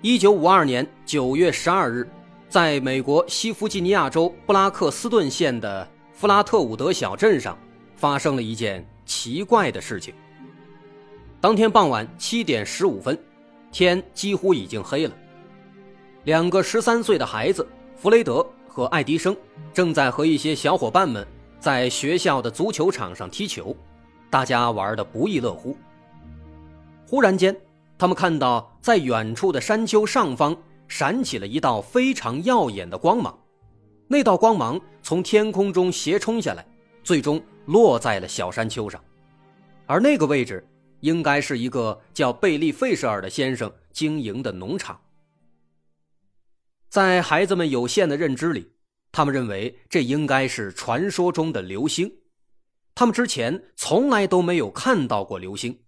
一九五二年九月十二日，在美国西弗吉尼亚州布拉克斯顿县的弗拉特伍德小镇上，发生了一件奇怪的事情。当天傍晚七点十五分，天几乎已经黑了。两个十三岁的孩子弗雷德和爱迪生正在和一些小伙伴们在学校的足球场上踢球，大家玩得不亦乐乎。忽然间，他们看到，在远处的山丘上方闪起了一道非常耀眼的光芒，那道光芒从天空中斜冲下来，最终落在了小山丘上，而那个位置应该是一个叫贝利·费舍尔的先生经营的农场。在孩子们有限的认知里，他们认为这应该是传说中的流星，他们之前从来都没有看到过流星，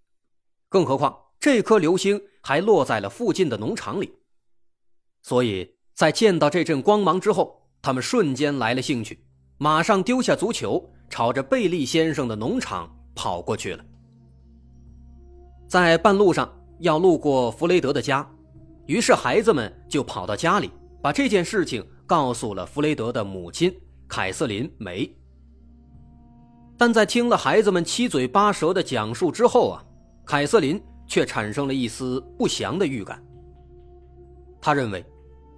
更何况。这颗流星还落在了附近的农场里，所以在见到这阵光芒之后，他们瞬间来了兴趣，马上丢下足球，朝着贝利先生的农场跑过去了。在半路上要路过弗雷德的家，于是孩子们就跑到家里，把这件事情告诉了弗雷德的母亲凯瑟琳梅。但在听了孩子们七嘴八舌的讲述之后啊，凯瑟琳。却产生了一丝不祥的预感。他认为，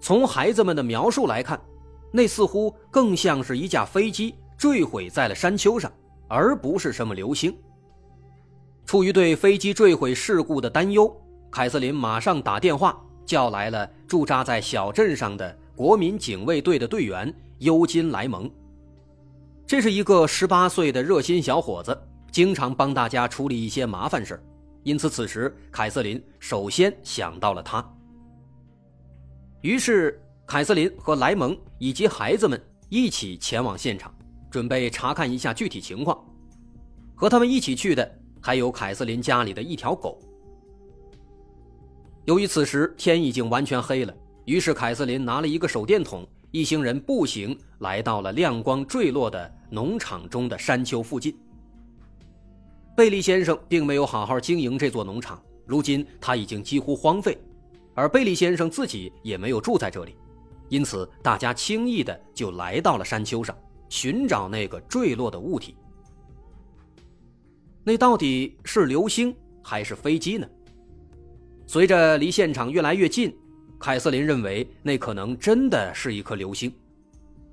从孩子们的描述来看，那似乎更像是一架飞机坠毁在了山丘上，而不是什么流星。出于对飞机坠毁事故的担忧，凯瑟琳马上打电话叫来了驻扎在小镇上的国民警卫队的队员尤金·莱蒙。这是一个十八岁的热心小伙子，经常帮大家处理一些麻烦事儿。因此，此时凯瑟琳首先想到了他。于是，凯瑟琳和莱蒙以及孩子们一起前往现场，准备查看一下具体情况。和他们一起去的还有凯瑟琳家里的一条狗。由于此时天已经完全黑了，于是凯瑟琳拿了一个手电筒，一行人步行来到了亮光坠落的农场中的山丘附近。贝利先生并没有好好经营这座农场，如今他已经几乎荒废，而贝利先生自己也没有住在这里，因此大家轻易的就来到了山丘上，寻找那个坠落的物体。那到底是流星还是飞机呢？随着离现场越来越近，凯瑟琳认为那可能真的是一颗流星，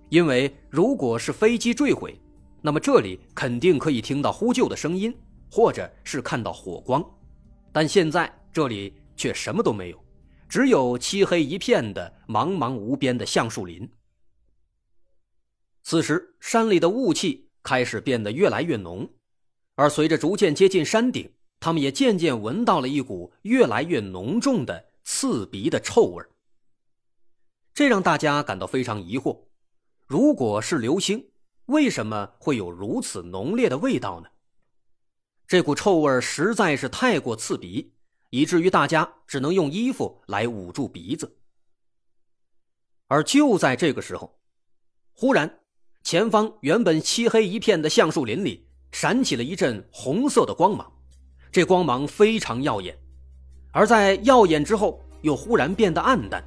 因为如果是飞机坠毁，那么这里肯定可以听到呼救的声音。或者是看到火光，但现在这里却什么都没有，只有漆黑一片的茫茫无边的橡树林。此时，山里的雾气开始变得越来越浓，而随着逐渐接近山顶，他们也渐渐闻到了一股越来越浓重的刺鼻的臭味这让大家感到非常疑惑：如果是流星，为什么会有如此浓烈的味道呢？这股臭味实在是太过刺鼻，以至于大家只能用衣服来捂住鼻子。而就在这个时候，忽然，前方原本漆黑一片的橡树林里闪起了一阵红色的光芒，这光芒非常耀眼，而在耀眼之后又忽然变得暗淡，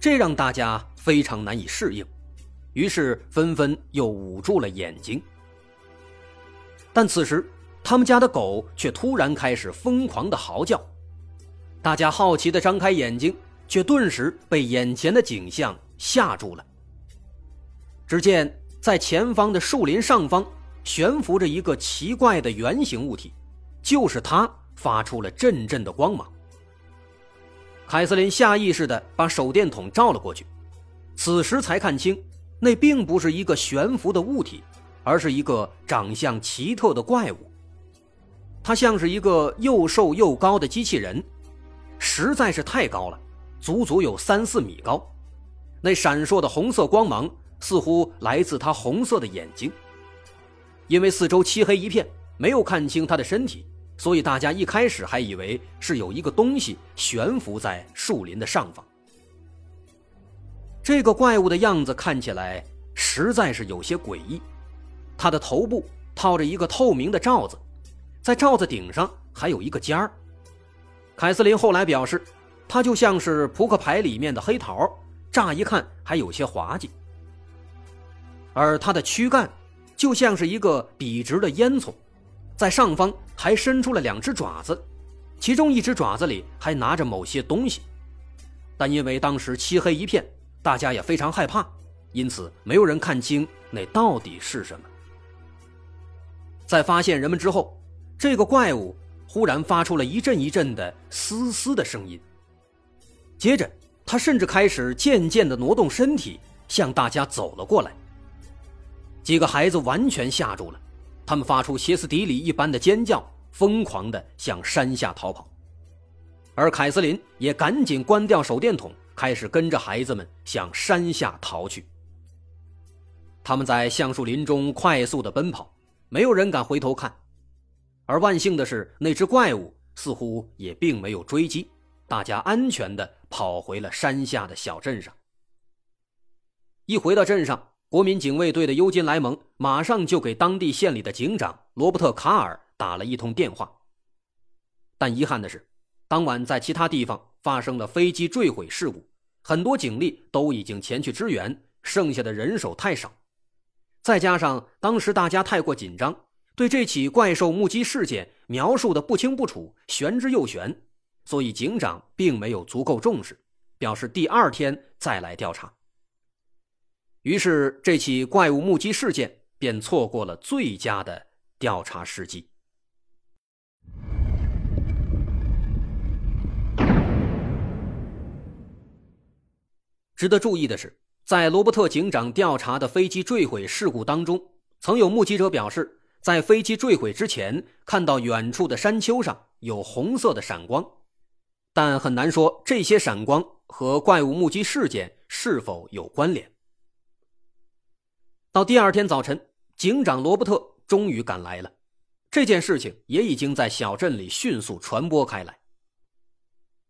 这让大家非常难以适应，于是纷纷又捂住了眼睛。但此时。他们家的狗却突然开始疯狂的嚎叫，大家好奇的张开眼睛，却顿时被眼前的景象吓住了。只见在前方的树林上方悬浮着一个奇怪的圆形物体，就是它发出了阵阵的光芒。凯瑟琳下意识地把手电筒照了过去，此时才看清，那并不是一个悬浮的物体，而是一个长相奇特的怪物。它像是一个又瘦又高的机器人，实在是太高了，足足有三四米高，那闪烁的红色光芒似乎来自它红色的眼睛。因为四周漆黑一片，没有看清它的身体，所以大家一开始还以为是有一个东西悬浮在树林的上方。这个怪物的样子看起来实在是有些诡异，它的头部套着一个透明的罩子，在罩子顶上还有一个尖儿。凯瑟琳后来表示，它就像是扑克牌里面的黑桃，乍一看还有些滑稽。而它的躯干就像是一个笔直的烟囱，在上方还伸出了两只爪子，其中一只爪子里还拿着某些东西，但因为当时漆黑一片。大家也非常害怕，因此没有人看清那到底是什么。在发现人们之后，这个怪物忽然发出了一阵一阵的嘶嘶的声音，接着他甚至开始渐渐的挪动身体，向大家走了过来。几个孩子完全吓住了，他们发出歇斯底里一般的尖叫，疯狂的向山下逃跑，而凯瑟琳也赶紧关掉手电筒。开始跟着孩子们向山下逃去。他们在橡树林中快速的奔跑，没有人敢回头看。而万幸的是，那只怪物似乎也并没有追击，大家安全的跑回了山下的小镇上。一回到镇上，国民警卫队的尤金·莱蒙马上就给当地县里的警长罗伯特·卡尔打了一通电话。但遗憾的是，当晚在其他地方。发生了飞机坠毁事故，很多警力都已经前去支援，剩下的人手太少，再加上当时大家太过紧张，对这起怪兽目击事件描述的不清不楚，玄之又玄，所以警长并没有足够重视，表示第二天再来调查。于是这起怪物目击事件便错过了最佳的调查时机。值得注意的是，在罗伯特警长调查的飞机坠毁事故当中，曾有目击者表示，在飞机坠毁之前，看到远处的山丘上有红色的闪光，但很难说这些闪光和怪物目击事件是否有关联。到第二天早晨，警长罗伯特终于赶来了，这件事情也已经在小镇里迅速传播开来。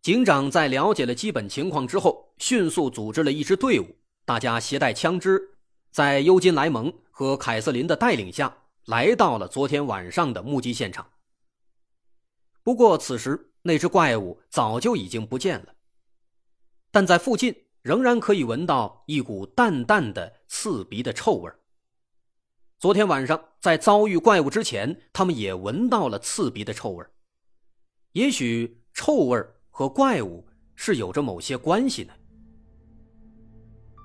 警长在了解了基本情况之后，迅速组织了一支队伍，大家携带枪支，在尤金·莱蒙和凯瑟琳的带领下，来到了昨天晚上的目击现场。不过，此时那只怪物早就已经不见了，但在附近仍然可以闻到一股淡淡的刺鼻的臭味。昨天晚上在遭遇怪物之前，他们也闻到了刺鼻的臭味。也许臭味和怪物是有着某些关系的。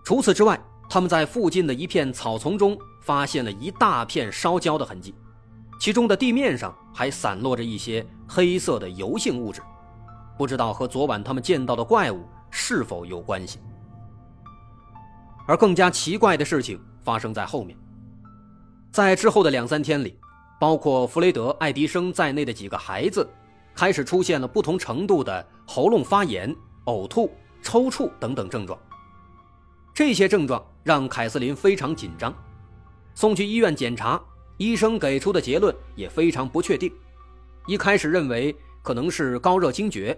除此之外，他们在附近的一片草丛中发现了一大片烧焦的痕迹，其中的地面上还散落着一些黑色的油性物质，不知道和昨晚他们见到的怪物是否有关系。而更加奇怪的事情发生在后面，在之后的两三天里，包括弗雷德、爱迪生在内的几个孩子。开始出现了不同程度的喉咙发炎、呕吐、抽搐等等症状。这些症状让凯瑟琳非常紧张，送去医院检查，医生给出的结论也非常不确定。一开始认为可能是高热惊厥，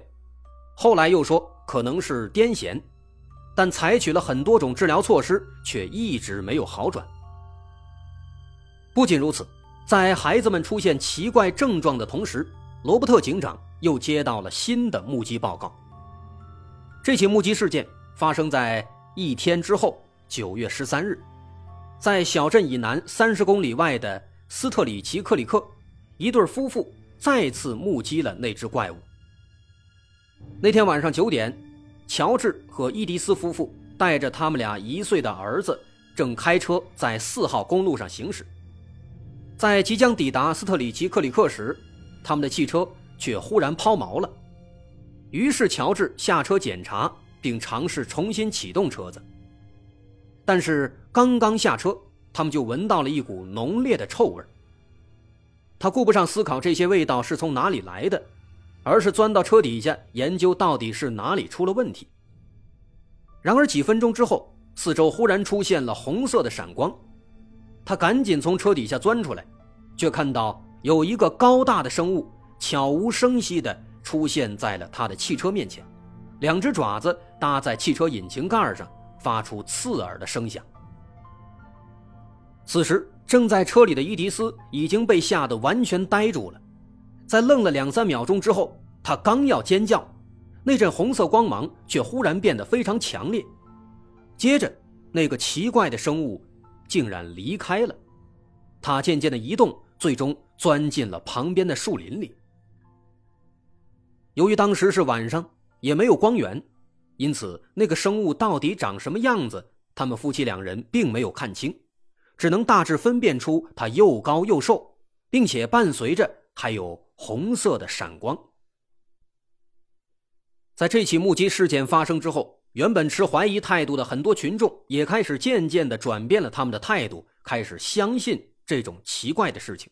后来又说可能是癫痫，但采取了很多种治疗措施，却一直没有好转。不仅如此，在孩子们出现奇怪症状的同时，罗伯特警长又接到了新的目击报告。这起目击事件发生在一天之后，九月十三日，在小镇以南三十公里外的斯特里奇克里克，一对夫妇再次目击了那只怪物。那天晚上九点，乔治和伊迪丝夫妇带着他们俩一岁的儿子，正开车在四号公路上行驶，在即将抵达斯特里奇克里克时。他们的汽车却忽然抛锚了，于是乔治下车检查，并尝试重新启动车子。但是刚刚下车，他们就闻到了一股浓烈的臭味。他顾不上思考这些味道是从哪里来的，而是钻到车底下研究到底是哪里出了问题。然而几分钟之后，四周忽然出现了红色的闪光，他赶紧从车底下钻出来，却看到有一个高大的生物悄无声息地出现在了他的汽车面前，两只爪子搭在汽车引擎盖上，发出刺耳的声响。此时，正在车里的伊迪丝已经被吓得完全呆住了，在愣了两三秒钟之后，他刚要尖叫。那阵红色光芒却忽然变得非常强烈，接着，那个奇怪的生物竟然离开了。它渐渐的移动，最终钻进了旁边的树林里。由于当时是晚上，也没有光源，因此那个生物到底长什么样子，他们夫妻两人并没有看清，只能大致分辨出它又高又瘦，并且伴随着还有红色的闪光。在这起目击事件发生之后，原本持怀疑态度的很多群众也开始渐渐地转变了他们的态度，开始相信这种奇怪的事情。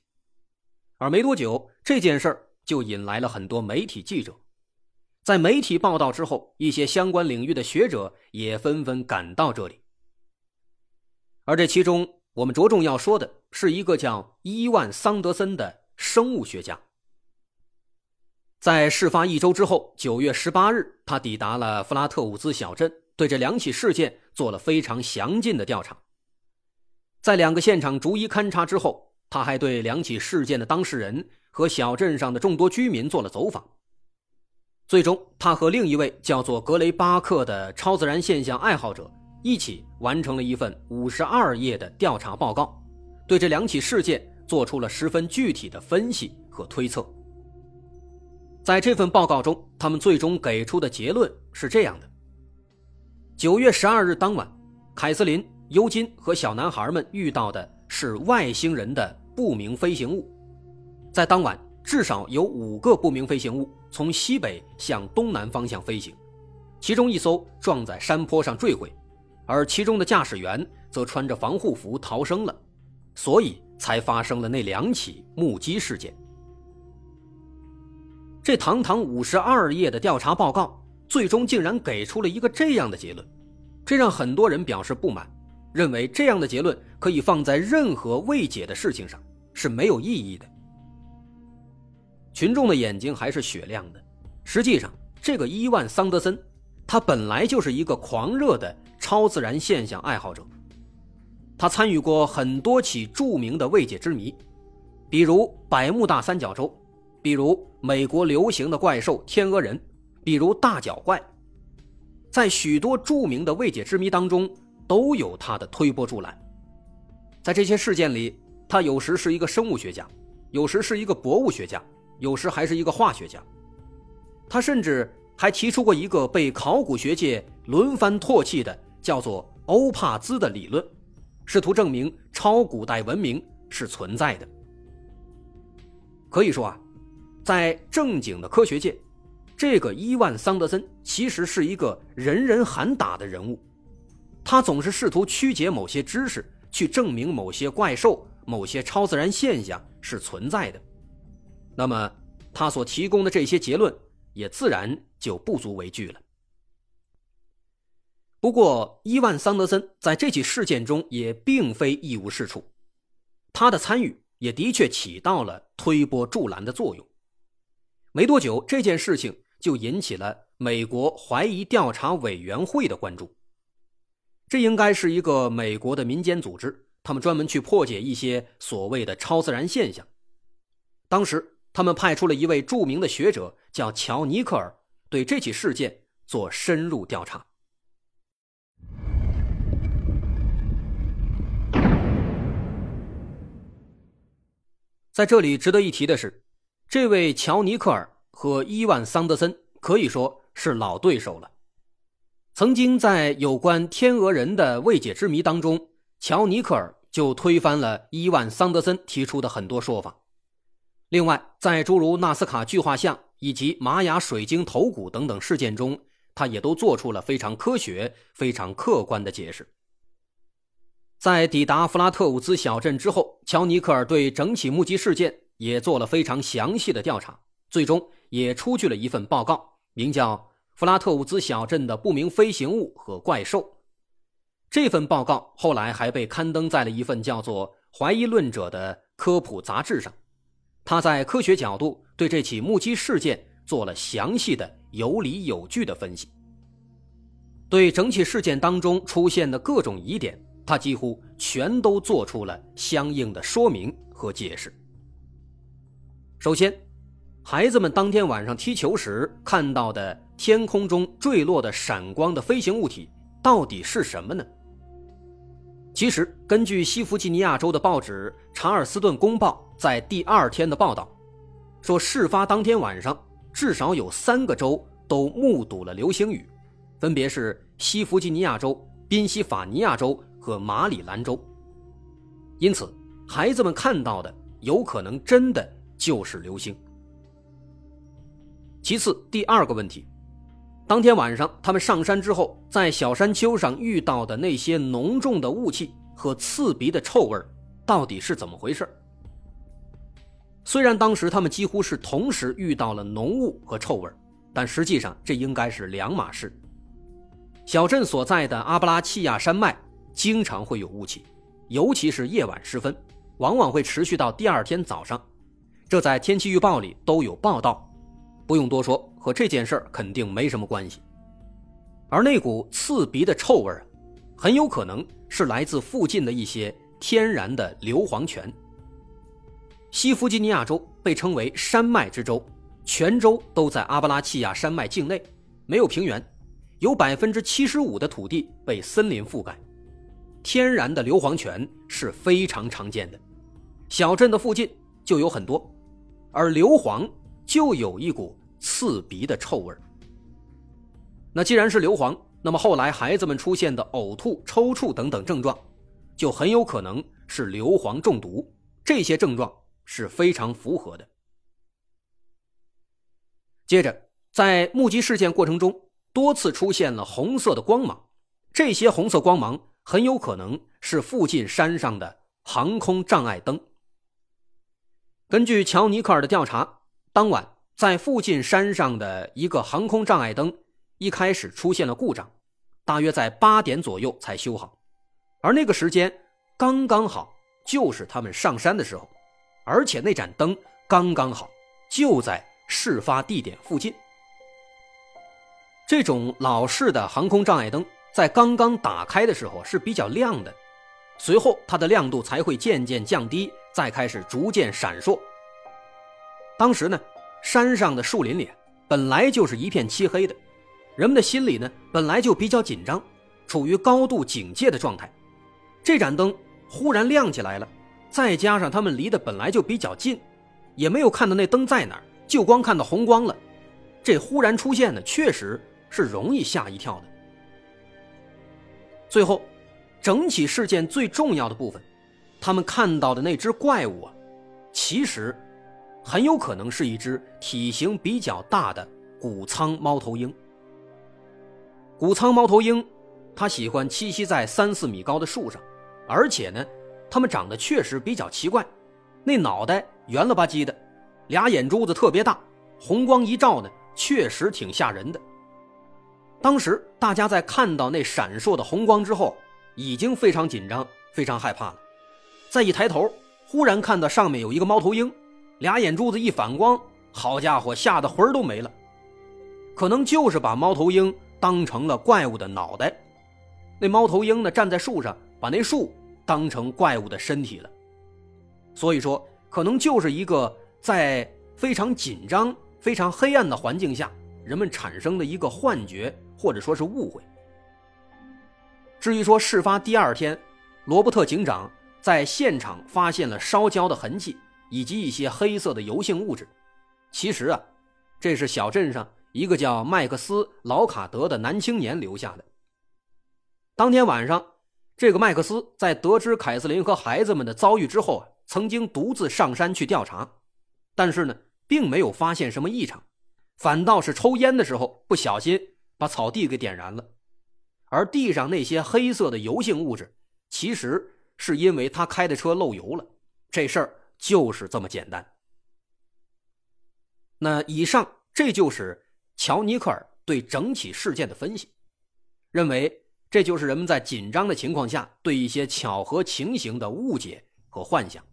而没多久，这件事儿就引来了很多媒体记者。在媒体报道之后，一些相关领域的学者也纷纷赶到这里。而这其中，我们着重要说的是一个叫伊万·桑德森的生物学家。在事发一周之后，九月十八日，他抵达了弗拉特伍兹小镇，对这两起事件做了非常详尽的调查。在两个现场逐一勘察之后，他还对两起事件的当事人和小镇上的众多居民做了走访。最终，他和另一位叫做格雷巴克的超自然现象爱好者一起完成了一份五十二页的调查报告，对这两起事件做出了十分具体的分析和推测。在这份报告中，他们最终给出的结论是这样的：九月十二日当晚，凯瑟琳、尤金和小男孩们遇到的是外星人的不明飞行物。在当晚，至少有五个不明飞行物从西北向东南方向飞行，其中一艘撞在山坡上坠毁，而其中的驾驶员则穿着防护服逃生了，所以才发生了那两起目击事件。这堂堂五十二页的调查报告，最终竟然给出了一个这样的结论，这让很多人表示不满，认为这样的结论可以放在任何未解的事情上是没有意义的。群众的眼睛还是雪亮的。实际上，这个伊万·桑德森，他本来就是一个狂热的超自然现象爱好者，他参与过很多起著名的未解之谜，比如百慕大三角洲。比如美国流行的怪兽天鹅人，比如大脚怪，在许多著名的未解之谜当中都有他的推波助澜。在这些事件里，他有时是一个生物学家，有时是一个博物学家，有时还是一个化学家。他甚至还提出过一个被考古学界轮番唾弃的叫做欧帕兹的理论，试图证明超古代文明是存在的。可以说啊。在正经的科学界，这个伊万·桑德森其实是一个人人喊打的人物。他总是试图曲解某些知识，去证明某些怪兽、某些超自然现象是存在的。那么，他所提供的这些结论也自然就不足为惧了。不过，伊万·桑德森在这起事件中也并非一无是处，他的参与也的确起到了推波助澜的作用。没多久，这件事情就引起了美国怀疑调查委员会的关注。这应该是一个美国的民间组织，他们专门去破解一些所谓的超自然现象。当时，他们派出了一位著名的学者，叫乔·尼克尔，对这起事件做深入调查。在这里值得一提的是。这位乔尼克尔和伊万桑德森可以说是老对手了。曾经在有关天鹅人的未解之谜当中，乔尼克尔就推翻了伊万桑德森提出的很多说法。另外，在诸如纳斯卡巨画像以及玛雅水晶头骨等等事件中，他也都做出了非常科学、非常客观的解释。在抵达弗拉特伍兹小镇之后，乔尼克尔对整起目击事件。也做了非常详细的调查，最终也出具了一份报告，名叫《弗拉特伍兹小镇的不明飞行物和怪兽。这份报告后来还被刊登在了一份叫做《怀疑论者》的科普杂志上。他在科学角度对这起目击事件做了详细的、有理有据的分析。对整起事件当中出现的各种疑点，他几乎全都做出了相应的说明和解释。首先，孩子们当天晚上踢球时看到的天空中坠落的闪光的飞行物体到底是什么呢？其实，根据西弗吉尼亚州的报纸《查尔斯顿公报》在第二天的报道，说事发当天晚上至少有三个州都目睹了流星雨，分别是西弗吉尼亚州、宾夕法尼亚州和马里兰州。因此，孩子们看到的有可能真的就是流星。其次，第二个问题，当天晚上他们上山之后，在小山丘上遇到的那些浓重的雾气和刺鼻的臭味到底是怎么回事？虽然当时他们几乎是同时遇到了浓雾和臭味但实际上这应该是两码事。小镇所在的阿布拉契亚山脉经常会有雾气，尤其是夜晚时分，往往会持续到第二天早上，这在天气预报里都有报道。不用多说，和这件事儿肯定没什么关系。而那股刺鼻的臭味儿，很有可能是来自附近的一些天然的硫磺泉。西弗吉尼亚州被称为山脉之州，全州都在阿巴拉契亚山脉境内，没有平原，有百分之七十五的土地被森林覆盖，天然的硫磺泉是非常常见的，小镇的附近就有很多，而硫磺就有一股。刺鼻的臭味那既然是硫磺，那么后来孩子们出现的呕吐、抽搐等等症状，就很有可能是硫磺中毒。这些症状是非常符合的。接着，在目击事件过程中，多次出现了红色的光芒，这些红色光芒很有可能是附近山上的航空障碍灯。根据乔尼克尔的调查，当晚。在附近山上的一个航空障碍灯一开始出现了故障，大约在八点左右才修好，而那个时间刚刚好，就是他们上山的时候，而且那盏灯刚刚好就在事发地点附近。这种老式的航空障碍灯在刚刚打开的时候是比较亮的，随后它的亮度才会渐渐降低，再开始逐渐闪烁。当时呢。山上的树林里本来就是一片漆黑的，人们的心里呢本来就比较紧张，处于高度警戒的状态。这盏灯忽然亮起来了，再加上他们离得本来就比较近，也没有看到那灯在哪儿，就光看到红光了。这忽然出现的确实是容易吓一跳的。最后，整起事件最重要的部分，他们看到的那只怪物啊，其实。很有可能是一只体型比较大的谷仓猫头鹰。谷仓猫头鹰，它喜欢栖息在三四米高的树上，而且呢，他们长得确实比较奇怪，那脑袋圆了吧唧的，俩眼珠子特别大，红光一照呢，确实挺吓人的。当时大家在看到那闪烁的红光之后，已经非常紧张，非常害怕了。再一抬头，忽然看到上面有一个猫头鹰。俩眼珠子一反光，好家伙，吓得魂都没了。可能就是把猫头鹰当成了怪物的脑袋，那猫头鹰呢站在树上，把那树当成怪物的身体了。所以说，可能就是一个在非常紧张、非常黑暗的环境下，人们产生的一个幻觉，或者说是误会。至于说事发第二天，罗伯特警长在现场发现了烧焦的痕迹。以及一些黑色的油性物质，其实啊，这是小镇上一个叫麦克斯·劳卡德的男青年留下的。当天晚上，这个麦克斯在得知凯瑟琳和孩子们的遭遇之后啊，曾经独自上山去调查，但是呢，并没有发现什么异常，反倒是抽烟的时候不小心把草地给点燃了，而地上那些黑色的油性物质，其实是因为他开的车漏油了。这事儿。就是这么简单。那以上这就是乔尼克尔对整起事件的分析，认为这就是人们在紧张的情况下对一些巧合情形的误解和幻想。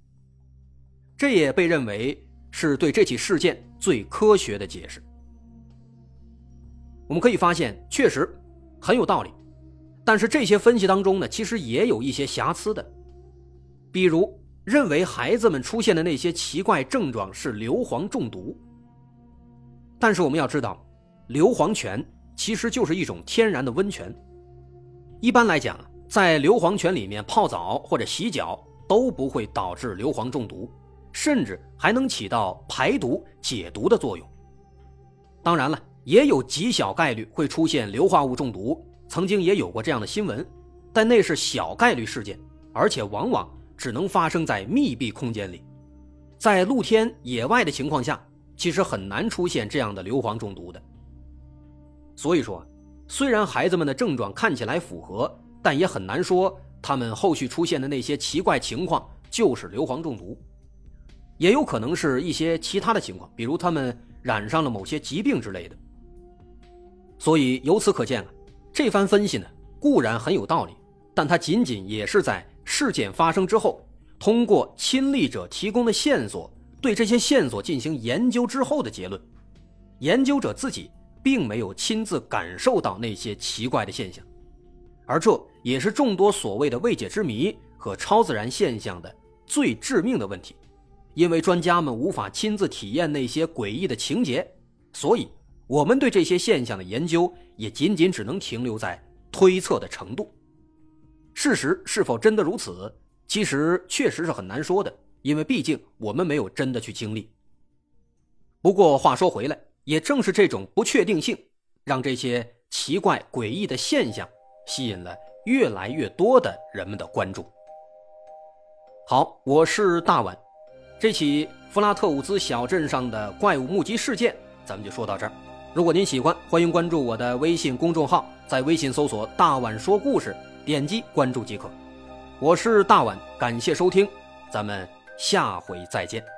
这也被认为是对这起事件最科学的解释。我们可以发现，确实很有道理，但是这些分析当中呢，其实也有一些瑕疵的，比如认为孩子们出现的那些奇怪症状是硫磺中毒。但是我们要知道，硫磺泉其实就是一种天然的温泉，一般来讲，在硫磺泉里面泡澡或者洗脚都不会导致硫磺中毒，甚至还能起到排毒解毒的作用。当然了。也有极小概率会出现硫化物中毒，曾经也有过这样的新闻，但那是小概率事件，而且往往只能发生在密闭空间里，在露天野外的情况下，其实很难出现这样的硫磺中毒的。所以说，虽然孩子们的症状看起来符合，但也很难说他们后续出现的那些奇怪情况就是硫磺中毒，也有可能是一些其他的情况，比如他们染上了某些疾病之类的。所以由此可见啊，这番分析呢固然很有道理，但它仅仅也是在事件发生之后，通过亲历者提供的线索，对这些线索进行研究之后的结论。研究者自己并没有亲自感受到那些奇怪的现象，而这也是众多所谓的未解之谜和超自然现象的最致命的问题，因为专家们无法亲自体验那些诡异的情节，所以。我们对这些现象的研究也仅仅只能停留在推测的程度，事实是否真的如此，其实确实是很难说的，因为毕竟我们没有真的去经历。不过话说回来，也正是这种不确定性，让这些奇怪诡异的现象吸引了越来越多的人们的关注。好，我是大碗，这起弗拉特伍兹小镇上的怪物目击事件，咱们就说到这儿。如果您喜欢，欢迎关注我的微信公众号，在微信搜索“大碗说故事”，点击关注即可。我是大碗，感谢收听，咱们下回再见。